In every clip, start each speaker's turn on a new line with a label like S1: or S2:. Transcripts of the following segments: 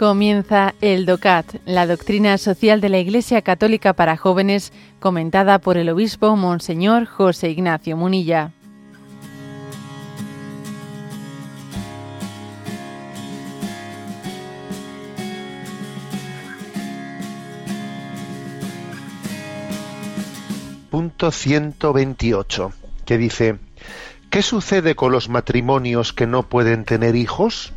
S1: Comienza el DOCAT, la doctrina social de la Iglesia Católica para jóvenes, comentada por el obispo Monseñor José Ignacio Munilla.
S2: Punto 128, que dice, ¿qué sucede con los matrimonios que no pueden tener hijos?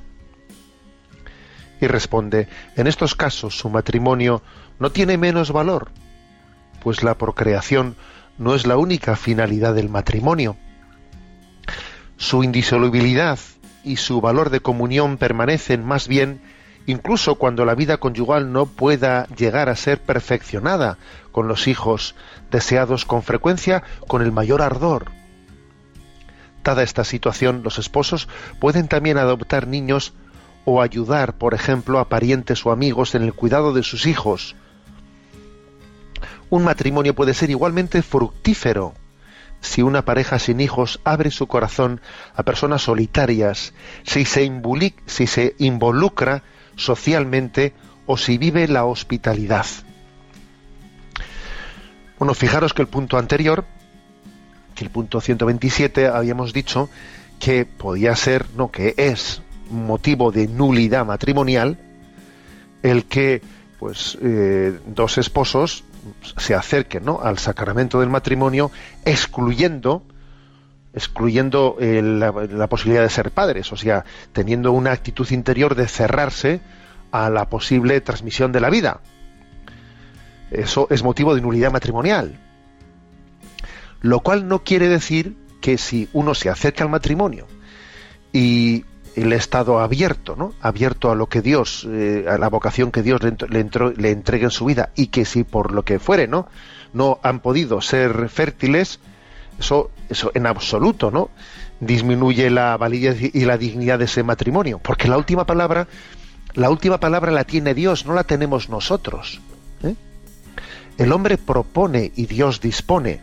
S2: Y responde, en estos casos su matrimonio no tiene menos valor, pues la procreación no es la única finalidad del matrimonio. Su indisolubilidad y su valor de comunión permanecen más bien incluso cuando la vida conyugal no pueda llegar a ser perfeccionada con los hijos deseados con frecuencia con el mayor ardor. Dada esta situación, los esposos pueden también adoptar niños o ayudar, por ejemplo, a parientes o amigos en el cuidado de sus hijos. Un matrimonio puede ser igualmente fructífero si una pareja sin hijos abre su corazón a personas solitarias, si se, involucra socialmente o si vive la hospitalidad. Bueno, fijaros que el punto anterior, que el punto 127, habíamos dicho que podía ser, no, que es motivo de nulidad matrimonial el que pues eh, dos esposos se acerquen ¿no? al sacramento del matrimonio excluyendo excluyendo la, posibilidad de ser padres, o sea, teniendo una actitud interior de cerrarse a la posible transmisión de la vida. Eso es motivo de nulidad matrimonial. Lo cual no quiere decir que si uno se acerca al matrimonio y el estado abierto, ¿no? Abierto a lo que Dios, eh, a la vocación que Dios le, le, entregue en su vida y que si por lo que fuere, ¿no? No han podido ser fértiles, eso, eso en absoluto, ¿no? Disminuye la validez y la dignidad de ese matrimonio, porque la última palabra, la última palabra la tiene Dios, no la tenemos nosotros. ¿eh? El hombre propone y Dios dispone.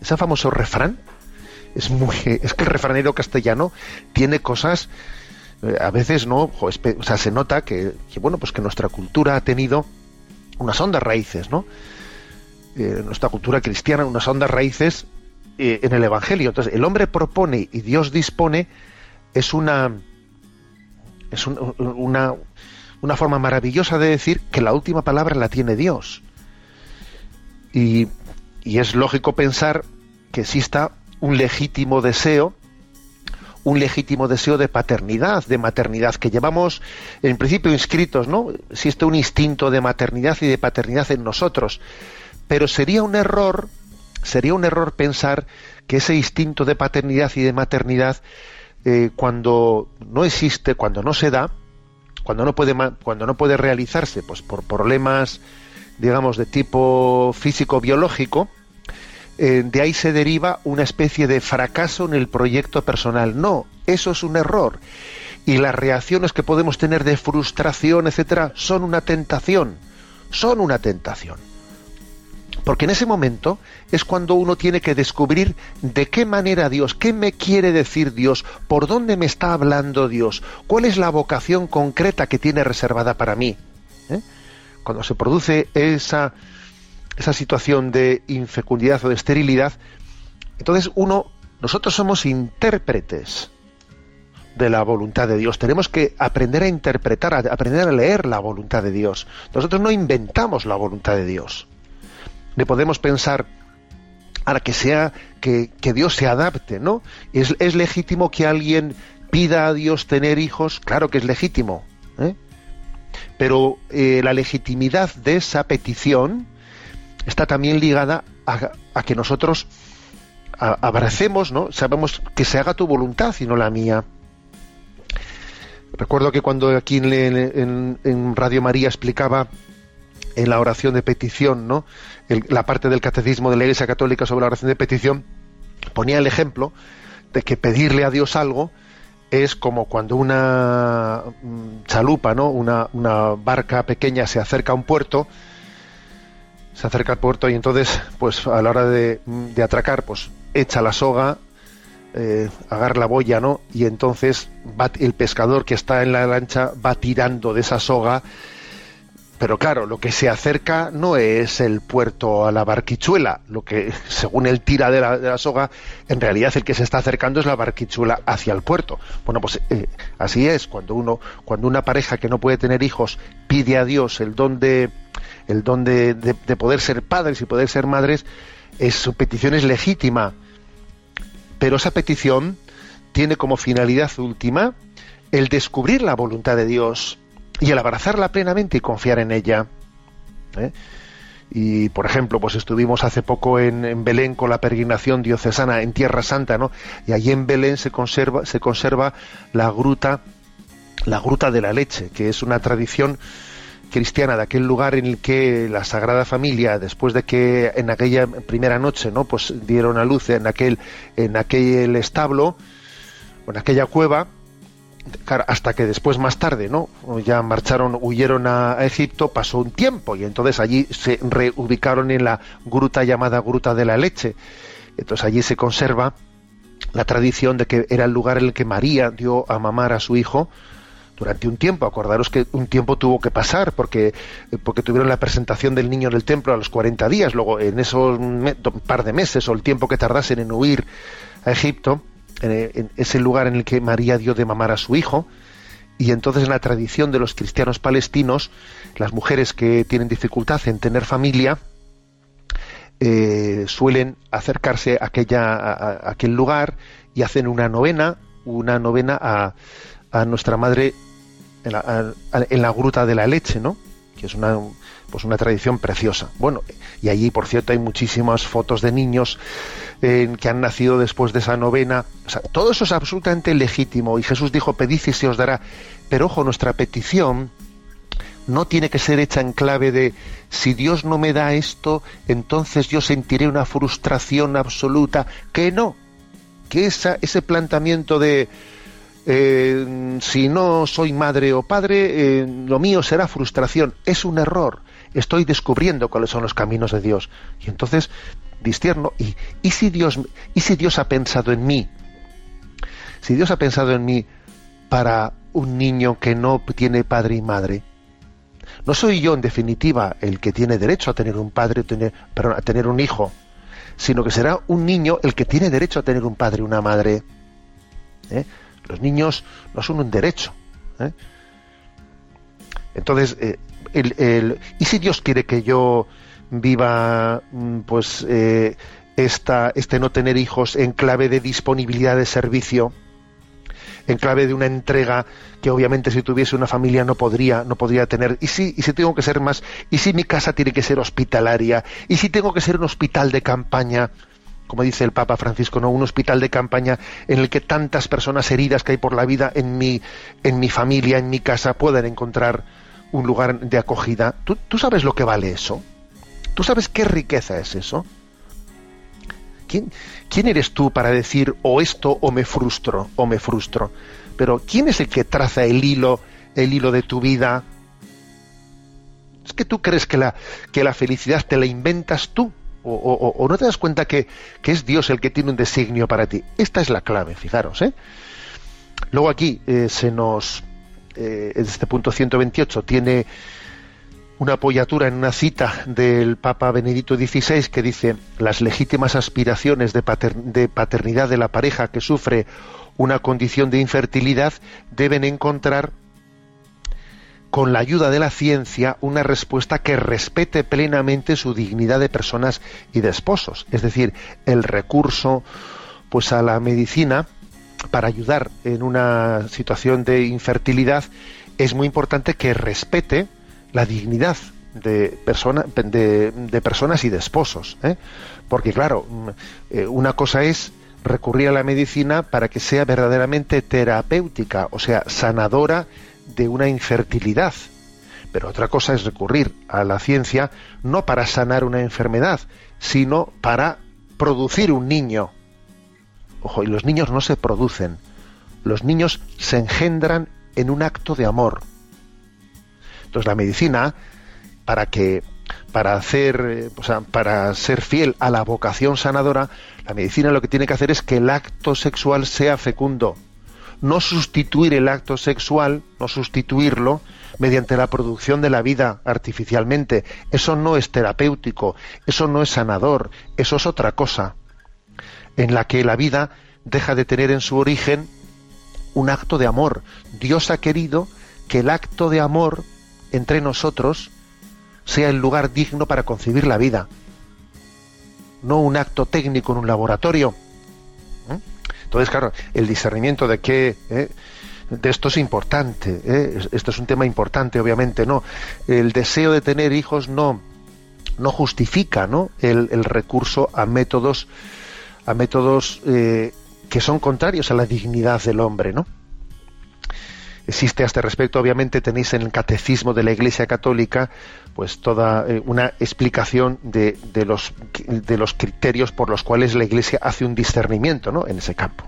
S2: Ese famoso refrán, es que el refranero castellano tiene cosas eh, a veces no o sea se nota que, bueno pues que nuestra cultura ha tenido unas hondas raíces no eh, nuestra cultura cristiana unas hondas raíces eh, en el evangelio. Entonces el hombre propone y Dios dispone es una es una una forma maravillosa de decir que la última palabra la tiene Dios. Y, y es lógico pensar que exista un legítimo deseo, un legítimo deseo de paternidad, de maternidad, que llevamos en principio inscritos, ¿no? Existe un instinto de maternidad y de paternidad en nosotros. Pero sería un error, sería un error pensar que ese instinto de paternidad y de maternidad, eh, cuando no existe, cuando no se da, cuando no puede, cuando no puede realizarse, pues por problemas, digamos, de tipo físico-biológico, eh, de ahí se deriva una especie de fracaso en el proyecto personal. No, eso es un error. Y las reacciones que podemos tener de frustración, etcétera, son una tentación. Son una tentación. Porque en ese momento es cuando uno tiene que descubrir de qué manera Dios, qué me quiere decir Dios, por dónde me está hablando Dios, cuál es la vocación concreta que tiene reservada para mí. ¿Eh? Cuando se produce esa, esa situación de infecundidad o de esterilidad, entonces uno, nosotros somos intérpretes de la voluntad de Dios. Tenemos que aprender a interpretar, a aprender a leer la voluntad de Dios. Nosotros no inventamos la voluntad de Dios. Le podemos pensar para que sea que, Dios se adapte, ¿no? ¿Es, ¿Es, legítimo que alguien pida a Dios tener hijos? Claro que es legítimo. ¿eh? Pero eh, la legitimidad de esa petición está también ligada a, que nosotros abracemos, ¿no? Sabemos que se haga tu voluntad y no la mía. Recuerdo que cuando aquí en, Radio María explicaba en la oración de petición, ¿no? la parte del catecismo de la Iglesia Católica sobre la oración de petición, ponía el ejemplo de que pedirle a Dios algo es como cuando una mm, chalupa, ¿no? Una barca pequeña se acerca a un puerto se acerca al puerto y entonces, pues a la hora de, atracar, pues echa la soga, eh, agarra la boya, ¿no? Y entonces va, el pescador que está en la lancha va tirando de esa soga pero claro, lo que se acerca no es el puerto a la barquichuela, lo que, según el tira de la, soga, en realidad el que se está acercando es la barquichuela hacia el puerto. Bueno, pues eh, así es, cuando uno, cuando una pareja que no puede tener hijos pide a Dios el don de, el don de, poder ser padres y poder ser madres, es, su petición es legítima. Pero esa petición tiene como finalidad última el descubrir la voluntad de Dios y el abrazarla plenamente y confiar en ella. ¿eh? Y, por ejemplo, pues estuvimos hace poco en, Belén con la peregrinación diocesana en Tierra Santa, ¿no? Y allí en Belén se conserva, se conserva la gruta, la gruta de la leche, que es una tradición cristiana de aquel lugar en el que la Sagrada Familia, después de que en aquella primera noche, ¿no? Pues dieron a luz en aquel, en aquel establo, en aquella cueva, hasta que después más tarde, ¿no? Ya marcharon, huyeron a, Egipto, pasó un tiempo y entonces allí se reubicaron en la gruta llamada Gruta de la Leche. Entonces allí se conserva la tradición de que era el lugar en el que María dio a mamar a su hijo durante un tiempo. Acordaros que un tiempo tuvo que pasar porque, porque tuvieron la presentación del niño en el templo a los 40 días. Luego, en esos par de meses o el tiempo que tardasen en huir a Egipto, en ese lugar en el que María dio de mamar a su hijo, y entonces en la tradición de los cristianos palestinos, las mujeres que tienen dificultad en tener familia, eh, suelen acercarse a, aquella, aquel lugar y hacen una novena, una novena a, a nuestra madre en la, gruta de la leche, ¿no? Que es una, pues una tradición preciosa. Bueno, y allí, por cierto, hay muchísimas fotos de niños eh, que han nacido después de esa novena. Todo eso es absolutamente legítimo. Y Jesús dijo, pedid y se os dará. Pero ojo, nuestra petición no tiene que ser hecha en clave de si Dios no me da esto, entonces yo sentiré una frustración absoluta. Que no. Que esa, ese planteamiento de eh, si no soy madre o padre, eh, lo mío será frustración. Es un error estoy descubriendo cuáles son los caminos de Dios. Y entonces distierno. ¿Y, si Dios, ¿Y si Dios ha pensado en mí? Si Dios ha pensado en mí para un niño que no tiene padre y madre, no soy yo en definitiva el que tiene derecho a tener un padre, tener, a tener un hijo, sino que será un niño el que tiene derecho a tener un padre y una madre. ¿Eh? Los niños no son un derecho. ¿eh? Entonces, eh, el, ¿y si Dios quiere que yo viva mm, pues eh, esta, este no tener hijos en clave de disponibilidad de servicio? en clave de una entrega que obviamente si tuviese una familia no podría no podría tener y si y si tengo que ser más y si mi casa tiene que ser hospitalaria y si tengo que ser un hospital de campaña como dice el Papa Francisco, ¿no? un hospital de campaña en el que tantas personas heridas que hay por la vida en mi, en mi familia, en mi casa, puedan encontrar un lugar de acogida. ¿Tú, sabes lo que vale eso? ¿Tú sabes qué riqueza es eso? ¿Quién, ¿Quién eres tú para decir o esto o me frustro o me frustro? Pero ¿quién es el que traza el hilo, el hilo de tu vida? ¿Es que tú crees que la, que la felicidad te la inventas tú? O, no te das cuenta que, es Dios el que tiene un designio para ti? Esta es la clave, fijaros. ¿eh? Luego aquí eh, se nos, eh, este punto 128 tiene una apoyatura en una cita del Papa Benedicto XVI que dice las legítimas aspiraciones de, paternidad de la pareja que sufre una condición de infertilidad deben encontrar con la ayuda de la ciencia una respuesta que respete plenamente su dignidad de personas y de esposos, es decir, el recurso pues a la medicina para ayudar en una situación de infertilidad, es muy importante que respete la dignidad de, de, personas y de esposos. ¿eh? Porque claro, mm, eh, una cosa es recurrir a la medicina para que sea verdaderamente terapéutica, o sea, sanadora de una infertilidad. Pero otra cosa es recurrir a la ciencia no para sanar una enfermedad, sino para producir un niño. Ojo, y los niños no se producen. Los niños se engendran en un acto de amor. Entonces la medicina, para que, para hacer, eh, para ser fiel a la vocación sanadora, la medicina lo que tiene que hacer es que el acto sexual sea fecundo. No sustituir el acto sexual, no sustituirlo mediante la producción de la vida artificialmente. Eso no es terapéutico, eso no es sanador, eso es otra cosa, en la que la vida deja de tener en su origen un acto de amor. Dios ha querido que el acto de amor entre nosotros sea el lugar digno para concebir la vida, no un acto técnico en un laboratorio. ¿Eh? Entonces, claro, el discernimiento de qué ¿eh? de esto es importante, ¿eh? esto es un tema importante, obviamente, no. El deseo de tener hijos no, no justifica, ¿no? El, recurso a métodos, a métodos que son contrarios a la dignidad del hombre, ¿no? Existe a este respecto, obviamente tenéis en el catecismo de la Iglesia Católica, pues toda eh, una explicación de, los, de los criterios por los cuales la Iglesia hace un discernimiento ¿no? en ese campo.